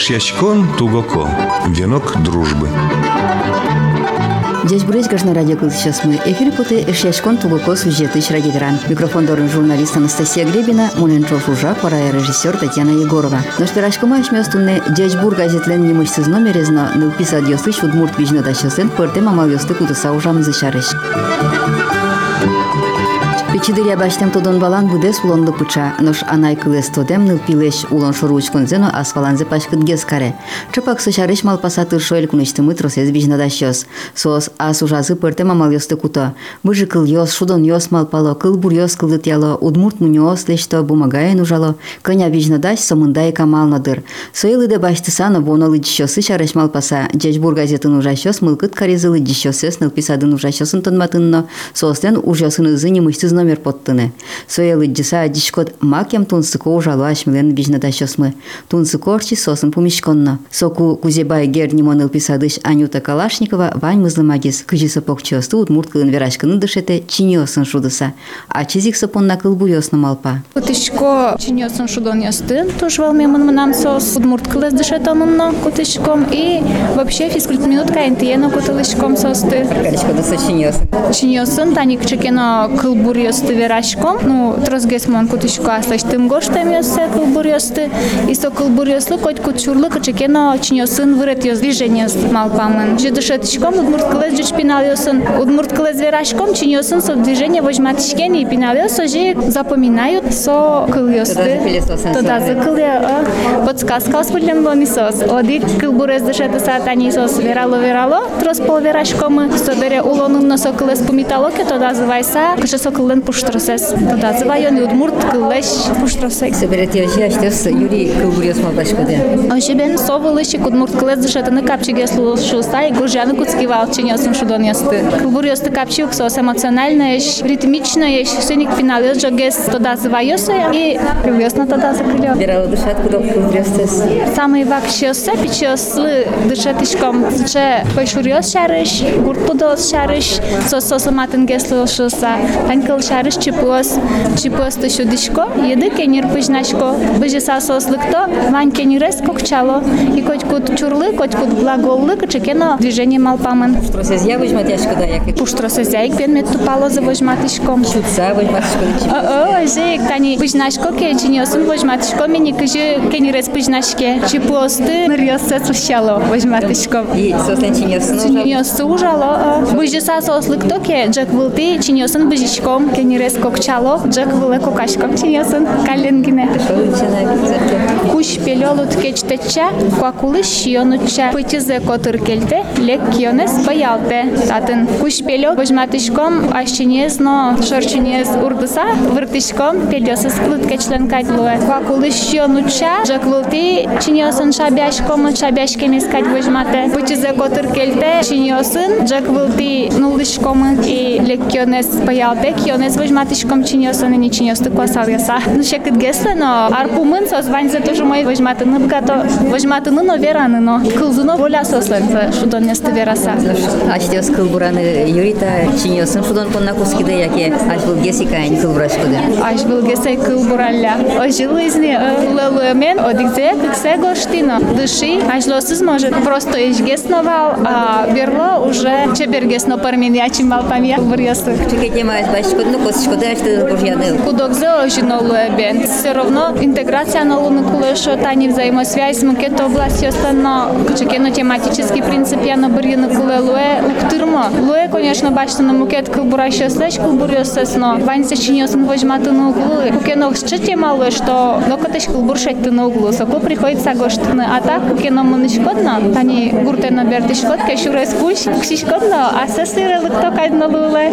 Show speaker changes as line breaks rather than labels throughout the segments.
Эшьячкон тугоко. Венок дружбы.
Здесь Брызгаш на радио сейчас мы. Эфир путы Эшьячкон тугоко сюжеты радиогран. Микрофон дорын журналист Анастасия Гребина, Муленчов Ужа, пора режиссер Татьяна Егорова. Но шпирашко маеш местунне Дячбур газетлен немышсыз номерезно нылписа дьосыш удмурт вижно дачосен пырте мамал ёсты кудыса ужам зышарыш. Печидыря баштем тодон балан будес улонды пыча, нош анай кылес тодем ныл пилеш улон шоруч конзено асфаланзе пашкыт гескаре. Чопак сышарыш малпаса тыршо эл кунышты мы тросез бижна дащос. Сос ас ужазы пырте мамал ёсты куто. Быжы кыл ёс, шудон ёс малпало, кыл бур ёс кылдыт яло, удмурт мунёс лешто бумагаен ужало, коня бижна дащ сомындай камал надыр. Сойлы де вонолы дищосы шарыш малпаса, джечбур газетін ужащос мылкыт каризылы дищосес ныл писадын ужащосын тонматынно, состен ужасын ызы немышсыз номер номер поттыны. Соялы джиса дишкот макем тунсыко ужалу шмилен бижна дащосмы. Тунсыкорчи сосын пумишконно. Соку кузебай герни моныл писадыш Анюта Калашникова вань мызлымагис. Кыжисы покчиосту удмурткылын верашкыны дышете чиньосын шудыса. А чизик сапонна кылбуйосны малпа.
Кутышко чиньосын шудон йостын туш валме мынан сос. Удмурткылы дышет онынно кутышком и вообще физкульт минутка интиено кутылышком состы.
Кутышко дысы чиниосын.
Чиниосын, таник чекено кылбуриос ýosdy beraşkom. Nu trozgesmon kutuşkaslaştym goştam ýossa kılbur ýosdy. Isto kılbur ýosly koýt kutşurly kaçakeno çinyosun vyret ýos движение малпамын. Жедышетичком удмурткылы жеч пиналёсын. Удмурткылы зверашком чинёсын со движение вожматишкен и пиналёсо же запоминают со кылёсты. Туда закылы подсказка освойлен ломисос. Оди кылбурез дышеты сатани сос верало верало трос пол верашком. Собере улонун носо кылес пумиталоке туда завайса. Кыше со кылын pushtroses. Dadasva joni
Udmurt kyllesh pushtrosek. Sebeletiya shashtes Yuri Kılburiya
Smaldashkodya. Şeben sovulishi Udmurt kylles dışatını kapçıge слушылса и Гуржана Куцкива отчинёсым шудон ясты. Кылбуриосты капчык сос эмоционально еш, ритмично еш, сыник финале жогес тодазыва ёсы и е, привёсна тода
закрылё. Бирала дышат кудок кылбуриостес.
Самый вак щёсы пичёсы дышатышком, че пошурёс шарыш, гурт подос шарыш, сос сосоматын геслышылса, танкыл шарыш, чипуос, чипуос тышу дишко, еды кенир пыжнашко, быжиса сослыкто, вань кенирес кокчало, и коть кут чурлы, коть кут глаголлы, кычекено движение малпамын.
Тросез я возьмат яшкода, як
пен мет тупало завожматишком.
чутса возьматышкода.
О, жек, тани пыжнашко ке чиньосын возьматишко, мени кыжы кенирес пыжнашке, чипуосты нырьосы слышало возьматишком.
И сослен чиньосын ужал.
Чиньосы ужало, быжиса сослыкто ке, джек вылты, чиньосын быжишком, кенирес Ramirez Kokçalo, Jack Vule Kokaşkam Çinyasın,
Kalin Gine.
Kuş Pelolu Tkeçteçe, Kuakulu Şiyonuçe, Pıçıze Kotırkelde, Lek Kiyones Bayalte. Tatın Kuş Pelo, Bojmatışkom, Aşçiniyez No, Şorçiniyez Urdusa, Vırtışkom, Pelyosız Klıtkeçlen Katlue. Kuakulu Şiyonuçe, Jack Vulti, Çinyasın Şabiaşkom, Şabiaşkemiz Katvojmate, Pıçıze Kotırkelde, Çinyasın, Jack Vulti, Nulışkom, Lek Kiyones Bayalte, Kiyones лек кионес баялте, кионес возьматышком чиньосын и не чиньосты куасал яса. Ну, шекет гесле, но арпумын сос ванзе тоже мой возьматыны бгато, возьматыны но вераны, но кылзуно воля сосленце, шудон несты вераса.
Аштес кыл бураны Юрита чиньосын шудон конна кускиде, яке аш был гесикайн кыл бурашкоде.
Аж был гесей кыл буралля. Ожилы изни лелуемен, одигзе, кыксе гоштино. Дыши, аж лосыз может просто иш гесновал, а верло уже чебер гесно пармен ячим малпамия бурьясы.
Чеке ну косишкоде ашты бурьяны.
Кудокзе ожинолуебен. Все равно интеграция на луну кулешо, тани взаимосвязь, макето области остано, чекено тематический принцип я на барьяна куле луэ, уктырмо. Луэ, конечно, башта на мукет кылбураща слэш кылбурьосес, но вань сочинёсын возьматы на углу. Кукено ще тема луэ, что локотыш кылбуршать ты на углу, соко приходится гоштыны. А так, кукено мынышкодно, тани гуртена бертышкод, кешурес куш, кшишкодно, а сесыре лыкто кайдно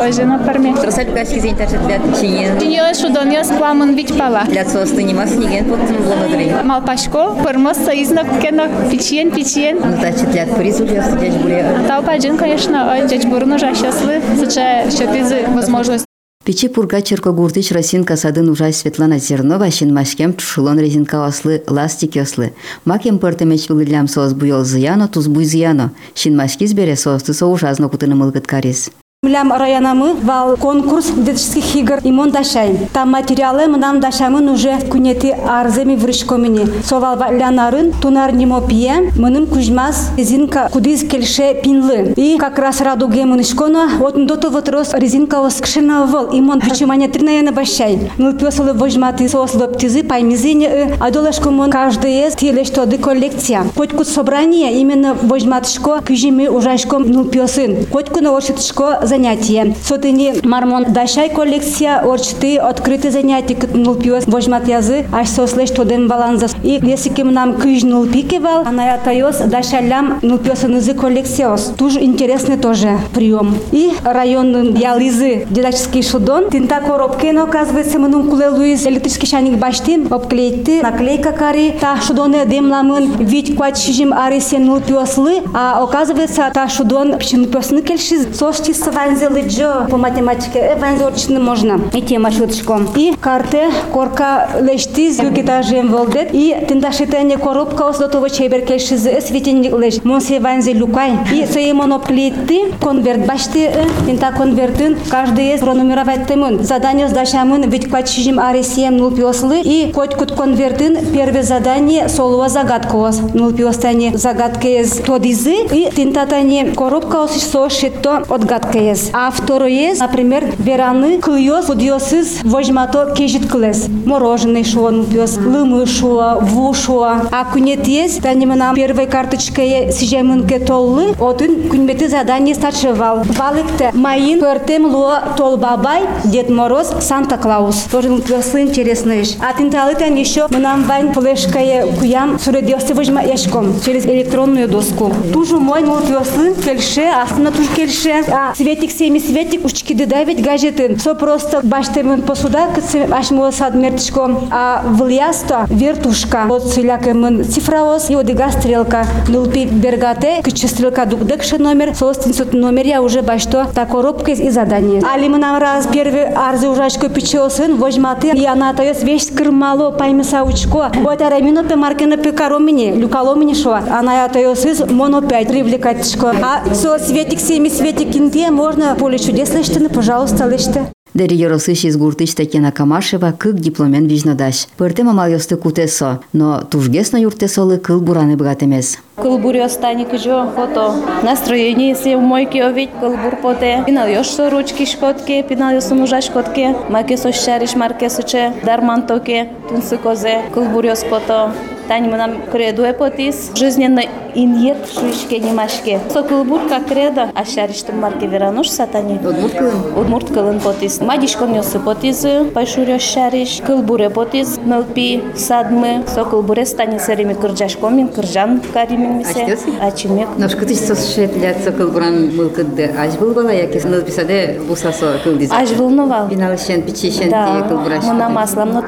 ожина парме.
Тросаль кашки зень ташет для чиньен.
Чиньёс шудоньос пламын вич пала.
Для состы нема сниген поттын блонодри.
Малпашко, пырмос союзнок кено печен, печен.
Ну таче для призу для сидяч буре.
Тау паджин, конечно, ой, дядь Бурну жащаслы, сыча щепизы возможность.
Печи пурга черко гуртыч росинка садын ужай Светлана Зернова щин машкем чушылон резинка ослы ластик ослы. Макем пыртымеч вылылям соос буйол зыяно туз буй зыяно. Щин машки збере соосты со ужазно кутыны мылгыт карис.
Млям районамы вал конкурс детских игр имон дашай. Там материалы нам дашамын уже кунети арземи врышкомини. Совал валянарын тунар нимо пие, мыным кужмас резинка кудиз кельше пинлы. И как раз раду гемынышкона, вот дото вот рос резинка ос кшена вал, имон вичимания тринаяна башай. Ну пёсалы вожматы сос лоптизы, паймизине, а долашко мон каждый из теле что ды коллекция. Хоть кут собрание именно вожматышко, кюжими ужашком ну пёсын. Хоть куна оршитышко занятие. Сотыни мармон дашай коллекция, орчты открытые занятия, ну пёс вожмат язы, аж сослеш тодем баланза. И если кем нам кюж ну пикевал, она я тайос дашалям ну пёсын язы коллекциос. Тоже интересный тоже прием. И район Ялизы, дидактический шудон. Тинта коробки, но оказывается, мы куле Луиз электрический шайник баштин, обклеити, наклейка кари, та шудоны демламын, вид квад шижим арисен ну пёслы, а оказывается, та шудон пчин пёсны кельши, сошти Канзелы Джо по математике э эвензорчны можно. идти маршруточком. И карты корка лештиз им волдет. И тендашитене коробка ослотова чеберкешиз лэш мон Монсе ванзе лукай. И сей моноплитты, конверт башты. тында конвертын каждый из пронумеровать тэмын Задание сдачамын ведь квачижим аресием нул пёслы И коть кут конвертын первое задание солова загадку вас. Нул пиостане загадка из тодизы. И тентатане коробка осишь сошито отгадка кылабез а второе например вераны кыйёз худёсыз вожмато кежит кылес. Мороженый шуон пёс лымы шуа ву шуа. А кунетиез танимына первый карточкае сижемынке толлы отын күнбети задание старшевал валыкте. Майын пөртем луа тол бабай дед мороз санта клаус должен пёсы интересный тен еще мынам вань флешкае куям суредёсы вожма яшком через электронную доску. Тужу мой мол пёсы кельше астына туж кельше. А цвет светик семи светик учки давить гаджеты. Со просто баштемын посуда, кыцы ашмула сад мертичко. А влиясто вертушка. Вот сылякемын цифровоз и одига стрелка. Нулпи бергате, кычы стрелка дукдекши номер, собственный номер я уже башто та коробка и задание. Али мы нам раз первый арзы ужачко печелсын, возьматы, и она есть весь кырмало паймеса учко. Вот ара минуты маркина пекаромини, люкаломини шо. Она я то есть моно пять привлекательшко. А со светик семи светик инте можно поле чудес лештины, пожалуйста, леште.
Дери Яросыш из Гуртыч Татьяна Камашева кык дипломен вижнадаш. Пыртем амал ёсты кутесо, но тужгесно юртесолы кыл бураны бгат эмес.
Кылбур остани кыжо фото. Настроение, если в мойке овить кылбур поте. Пинал ёшо ручки шкотке, пинал ёсо мужа шкотке. Маке со шариш марке соче, дарман токе, тунсы козе, кылбур ёс фото. Тани мы нам креду е потис. Жизненно инъект шуишке немашке. Со кылбур как кредо, а шариш тум марке верануш сатани.
Удмурт кылын?
Удмурт кылын потис. Мадишкон ёсы потис, пайшур ёс шариш. Кылбуре потис, мылпи, садмы. Со кылбуре стани серими кырджашком, мин кыржан каримин мисе.
Ачтёсы?
Ачимек.
Наш кытыч сос шетлят со кыл буран был кыдды. Аж был бала яки ныл писаде бусасо кыл диз.
Аж волновал.
Пинал шен пичи шен
Да,
тие кыл бураш.
мы на маслом, но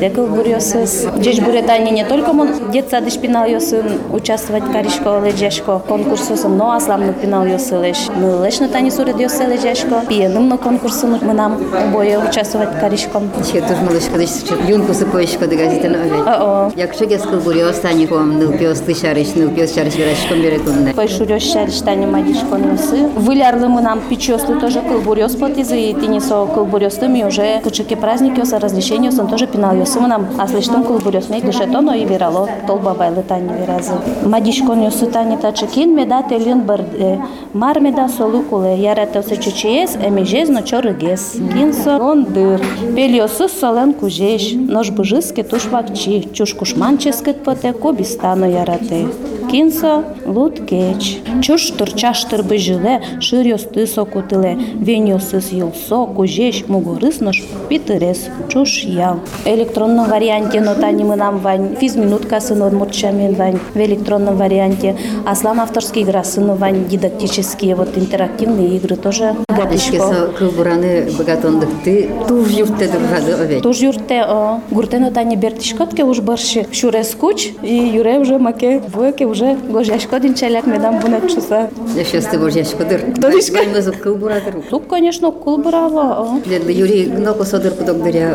тоже газете кылбурёсыз. Джеш буретани не только мон детса дыш пинал ёсын участвовать каришко лежешко конкурсосом, но аслам ну пинал ёсы леш. Мы леш на тани сурет ёсы лежешко. Пиеным на конкурсу мы нам обоє участвовать каришком.
Ще туж малыш кыдыч юнку сыпоечко да газета на овет.
О-о.
Як шегес кыл бури остани ком ныл пиос ты шариш, ныл пиос шариш верашком берет унне.
Пайшурёс шариш тани мадишко носы. Вылярлы мы нам печёслы тоже кылбурёс потизы и тинисо кылбурёс мы уже кычыки праздники ёсы разрешение ёсын тоже пинал ёсы мы нам аслыштон кылбурёс мей дышетоно и вирало толба байлы тани виразы. Мадишко ёсы тани тачыкин меда телин бырде. Мар меда солу куле яратосы чучиес эмижез но чорыгес. Кинсо он дыр. Пельёсы солен кужеш. Нож быжыске туш вакчи. Чуш кушманческет поте кобистано ярате. Кинсо лут кеч. Чуш турчаштыр быжиле, шыр ёсты сокутыле. Вен ёсыз йылсо, кужеш, мугорыс нож питырес. Чуш ял. Электронном варианте нотани мы нам вань. Физминутка сынон мурчамен вань. В электронном варианте. Аслан авторские игра сыну вань. Дидактические вот интерактивные игры тоже. Гадышко.
со кыл бураны богатондык ты туж юртте дыргады овет.
Туж юрте о гуртено тани бертишкотке уж барши шуре скуч и юре уже маке вуеке уже гожяшко динчаляк медам бунет чуса.
Я сейчас ты боржашко дыр.
Дырышко.
Вайназу кыл бурадыр.
Тук, конечно, о.
Дед Юрий гноко содыр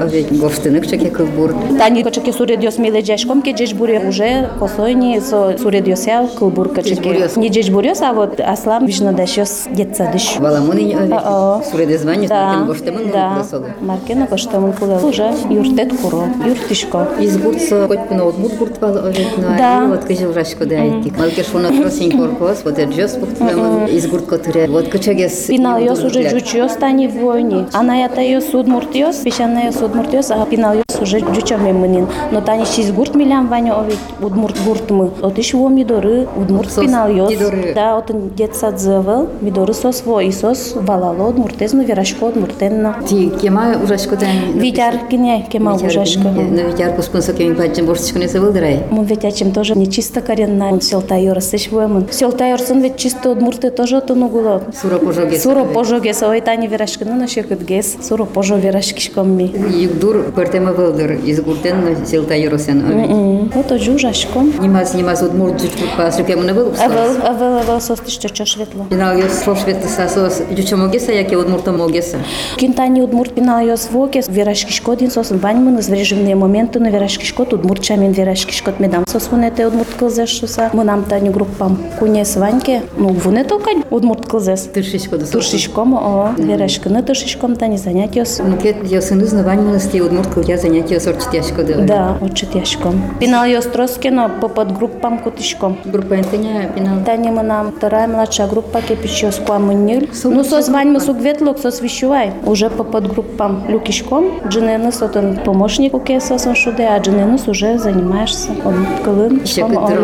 овет. Гофтынык чеке кыл кылбур.
Тани кочеке суредиос миле джешком, ке джеш буре уже косойни со суредиосял кылбур кочеке.
Джешбурёс.
Не джеш бурёс, а вот аслам вишно дашёс детца дыш.
Валамуны
А-а.
суреде звание,
Да,
маркен гоштемын
да.
кыласолу.
Маркена коштамын кулы. Уже юртет куро, юртишко.
Из гуртсо хоть пуна от мут гурт вал оветно,
Да.
вот кыжыл рашко да айтик. Малкеш фуна тросень коркос, вот это джос пуктамын из гурт котыре. Вот кычагес.
Пинал ёс уже жучёс тани в войне. Она ята ёс судмуртёс, пешана ёс судмуртёс, а пинал ёс уже жуча мемынин. Но тани шиз гурт милям ваня овет удмурт гурт мы. Вот иш во мидоры удмурт пинал ёс.
мидоры.
Да, вот он детса дзывал, мидоры сос во и сос валало удмуртез, ну верашко удмуртенно.
Ти кема ужашко да.
Витяр кине кема ужашка.
Но витяр куспынсо кемин патчен борщичко не сывылдырай.
Мы ведь этим тоже не чисто коренная. селтай орсыш буэмын. Селтай орсын ведь чисто удмурты тоже тону гуло.
Суро пожогес.
Суро пожогес ойтани верашкынын оше кыдгес. Суро пожо верашкиш комми.
Югдур пертеме вылдыр из гуртен селтай
орсын. Вот о жужашком.
Нимас нимас удмурт жучкупа сукемны был.
Авел авел авел состыш чочо шветло.
Пинал ёс слов шветло сасос. Жучо могеса яке удмурта могеса.
Кинтани удмурт пинал ёс вокес верашкиш кодин сосын баньмын из режимные моменты на верашкиш код удмурт чамин верашкиш код медам сосунете удмурт кылзеш суса. Мы нам тани группам куне сваньке, ну вунето кань удмурт кылзес.
Тыршичко да
Туршишком, о, верашкыны туршишком тани занятиос.
Ну кет ёсын узнавань мынасти от мурт кылья занятия сорчит яшко да.
Да, учит яшком. Пинал ее строскино по подгруппам кутишком.
Группа энтеня пинал.
Тани мы нам вторая младшая группа кипичо с куамыннюль. Ну, сос вань мы сугветлок, сос вещувай. Уже по подгруппам люкишком. Джиненус вот он помощник у кеса сон шуде, а джиненус уже занимаешься. Он кылын.
Ще кыттыр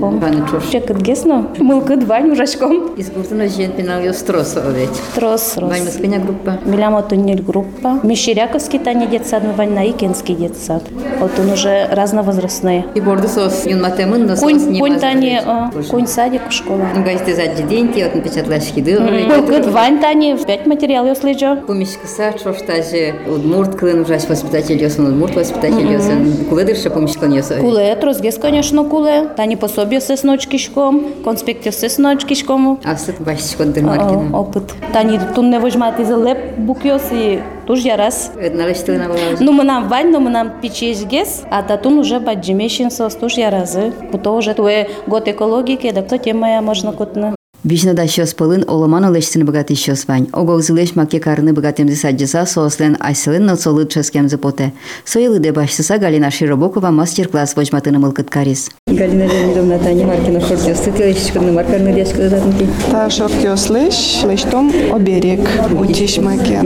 паны чош.
Чекет гесно. Мылкыт вань ужашком.
Из гуртена жен пинал ёс тросо овет.
Трос, рос.
Вань маскыня группа.
Милямо туннель группа. Мещеряковский Таня детсад, вань Наикинский детсад. Вот он уже разновозрастные.
И борды сос юн матемын, но сос не
кунь Тани, а, кунь садик, школа.
Ну гайсты заджи деньги, от напечатлаш хиды.
Мылкыт вань Тани, пять материал я слежу.
Помещкаса чоштаже удмурт клын ужаш воспитатель ёсын, удмурт воспитатель ёсын. Кулыдырша помещкан ёсы.
Куле, трозгес, конечно, куле. Тани пособие се сночкишком, конспекти се сночкишком.
А сыт башчикон дырмаркина.
Опыт. Тани тун не возьмати за леп букиос и туж я раз.
Налечтылына была.
Ну мы нам вань, но мы нам печешгес, а татун уже баджимешин сос туж я разы. Куто уже твое год экологики, да кто тема я можно кутна.
Вишнада щос пылын оломан олештин богатый щос вань. Огогзылеш маке карны богатым саджиса сослен айсылын ноцолы ческем запоте. Сойлы де башсыса Галина Широбокова мастер-класс вожматыны мылкыт карис. Галина Леонидовна Таня Маркина шортёс. Ты телещиканы маркарны дешка дадынки.
Та шортиос леш, лештом оберег, утишмаке.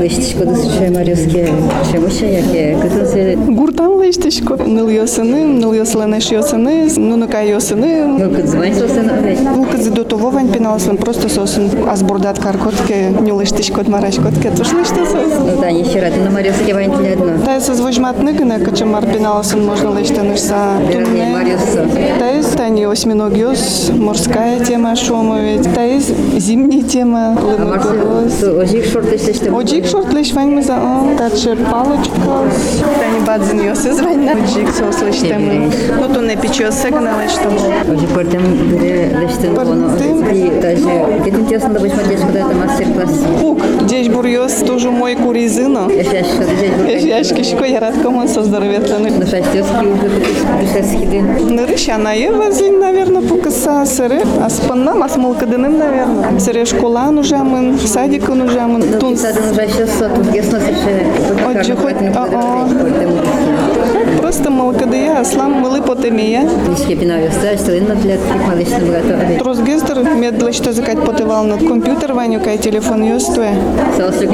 Лещичко да сучай марёске. Шемоща яке. Кытынсы
Гуртан лештишко. Ныл йосыны, ныл йосленеш йосыны, нунука йосыны.
мылкыт звань сосын овет.
Вулкадзи до того вань пеналасын просто сосын азбурдат каркотке, ню лештишко марашкотке, туш лештисос.
Ну Таня щераты на марёске вань телядно.
Та с возвожматны гына, качамар пеналасын можно лештанышса.
Вернее, марёсса.
Та есть тани осьминогиос, морская тема шома ведь. Та есть зимняя тема, лымогос.
ожик шортыштышты.
Оджик шорт лиш вань мы за о, таче палочка. Тани бадзин йосы звань на оджик сос лиш тему. Ну то не печё сегна лиш тому.
Ожи портем лештин коно.
Портем.
Даже кетин тёсно да башма дешка да это мастер-класс.
Пук, десь бурьос тоже мой куризина.
Я сейчас что здесь
Яшки шко я рад кому со здоровья
Ну шастёски уже дышескиды.
Нырыщана я вазин, наверное, пукаса сыры. А спаннам, а смолкадыным, наверное. Сыре школа нужамын, садика нужамын.
Ну,
Тун
сады нужа сейчас тут гесно совершенно.
Отже, хоть- а-а. просто молкадыя, аслам мылы потемия.
Нишке пинаю ставишь, что на для малышный богато.
Трозгестер медлы что закать потывал над компьютер ваню, кай телефон ёстуе.
Салсук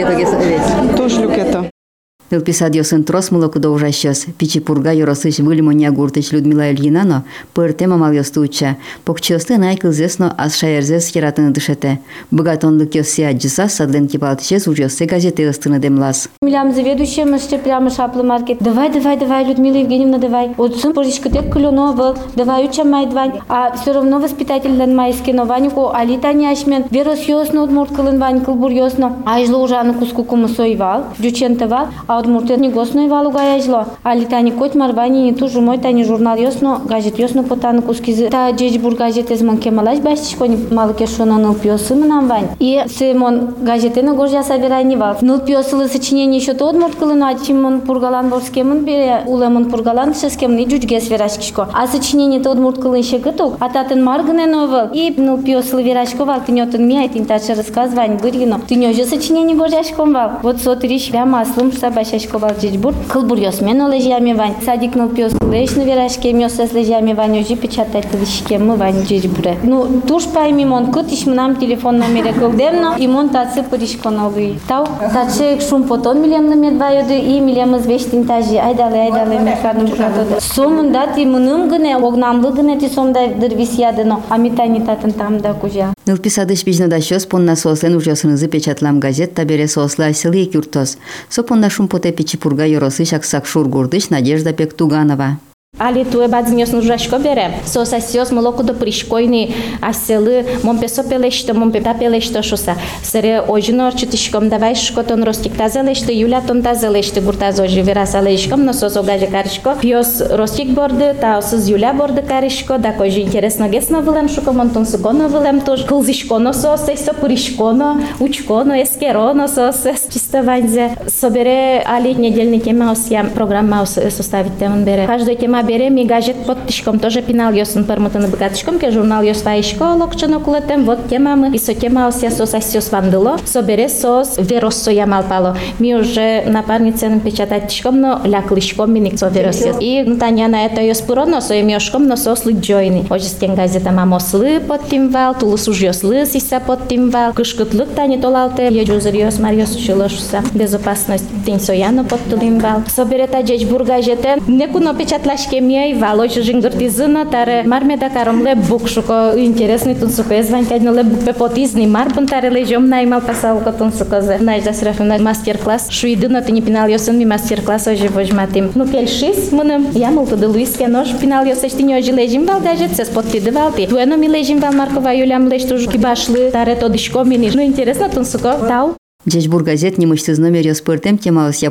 Тоже люкета.
Илписад йосын трос мылоку да ужащас. Пичи пурга йоросыч выльмоня гуртыч Людмила Ильинано, пырте мамал йостуча. Покчосты найкыл зесно ас шаерзес хератыны дышете. Богатонлык йоси аджиса садлен кипалтычес ужосты газеты ыстыны демлас.
Милям заведующая мастер прямо шаплы маркет. Давай, давай, давай, Людмила Евгеньевна, давай. Сын поречка тек клюно был. Давай уча май двань. А все равно воспитатель дан майский, но Ванюку али тани ашмен. Верос йосно от мурткалын Вань кылбур йосно. Айжлы ужаны куску кумусойвал, дючентовал. А Удмуртия не госно и валу гаяжло. Али тани кот марвани не ту жумой тани журнал ясно, газет ясно потану кускизи. Та джеджбур газет из мон кемалаш башчишко не малке шона ныл пьосы нам вань. И се мон газеты на горжа собирай не вал. Ныл пьосылы сочинение еще то Удмурткалы, но ачим мон пургалан борскемон бере, уле мон пургалан шескем не джуджгес верашкишко. А сочинение то Удмурткалы еще гытук, а татын маргане новел. И ныл пьосылы верашко вал, ты нетон ми, айтин тача рассказывань быргино. Ты не уже сочинение горжашком вал. Вот сотриш прямо аслым сабашашко шешкова жижбур кыл бурьосмен олежиамивань садикныл пёс лешны верашкемёс эслежиамивань ожи печатать кылышкемы вань жижбуре ну туш пайм имон кыт ишмынам телефон номере кылдемно имон тацы пыришконоги тау тачек шум потон милемны медваюды и милемыз вештин тажи айдалы айдалы мекадым букатоды сомында ти мунын гыне огнамлы гыне ти сомда дырвисиядыно амитанитатын тамда кужа
Нылписадыш bijnada щос понна сослен ужосынызы печатлам газет табере сосла сылы кюртос. Со понна шум поте пичи пурга йоросы шаксак шургурдыш Надежда Пектуганова.
Ali tu e badzinhos no jurasco bere. So sasios moloco do priscoini a sele mon peso pelesta mon peta pelesta shosa. Sere hoje no artishkom da vai shkoton rostik tazeleste Yulia ton tazeleste gurtaz hoje vera saleshkom no so so gaje karishko. Pios rostik borde ta os Yulia borde karishko da koji интересно гесно вылем шуко монтон сугоно вылем тож кылзишко но со се со пуришко учко но эскеро но со се чисто ванзе. Собере али недельный тема осьям программа составить тем бере. Каждая тема бере ми гаджет под тишком тоже пинал йосын пармутын быгатышком ке журнал йос вайшко локчано кулетем вот тема мы и со тема ося сос асиос вандыло собере сос верос со ямал пало. Ми уже напарнице печатать тишком но ляклышком ми со верос и ну таня на это йос пуроно со емешком но сос лыджойни оже стен газета мамослы под тим вал тулус уж йослы сиса под тим вал кышкытлык тани толалте я жузыр йос марьос шилошуса безопасность тин сояно под тулим вал собере та джеч бургажете некуно печатлашки химия валоч жингыртизына таре мармеда каромле бук шуко интересный тун суко езван кадно ле бук пепотизни марбун таре лежом наймал пасал котун суко зе найда срафина мастер-класс шуидына ты не пинал йосын ми мастер-класс ожи вожматим ну кельшис мыным я мулты да луиске нож пинал йосеш ты не ожи лежим вал гажет се спот пиды валти туэно ми лежим вал маркова юлям леш туж кибашлы таре тодишко мини ну интересно тун суко тау
Джечбур газет немышсыз номер спыртем темалыс.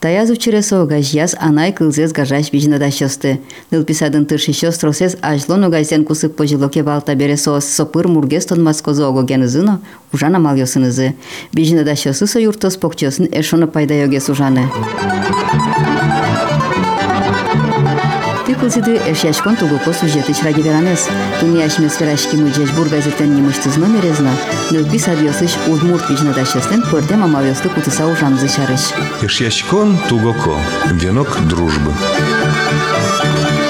Таязу чересо гажьяс анай кылзес гажаш вижнада шосты. Нылписадын тырши шос росес ажлону газен кусык пожилоке валта бере сос сопыр мургес тонмаскозо огогенызыно ужана мал йосынызы. Вижнада шосы со юртос покчосын эшоно пайда йогес ужаны. klaipėdi F6 lukos e uždėtis ragyveranes. Tunyašime sveraškimų džešburga zetennimuštis numeris na, lubis no adjosiš Udmurt Vižnadašestin, porte mamaviostų kutisau
Ramzešareš. F6 lukoko. Vienok družby.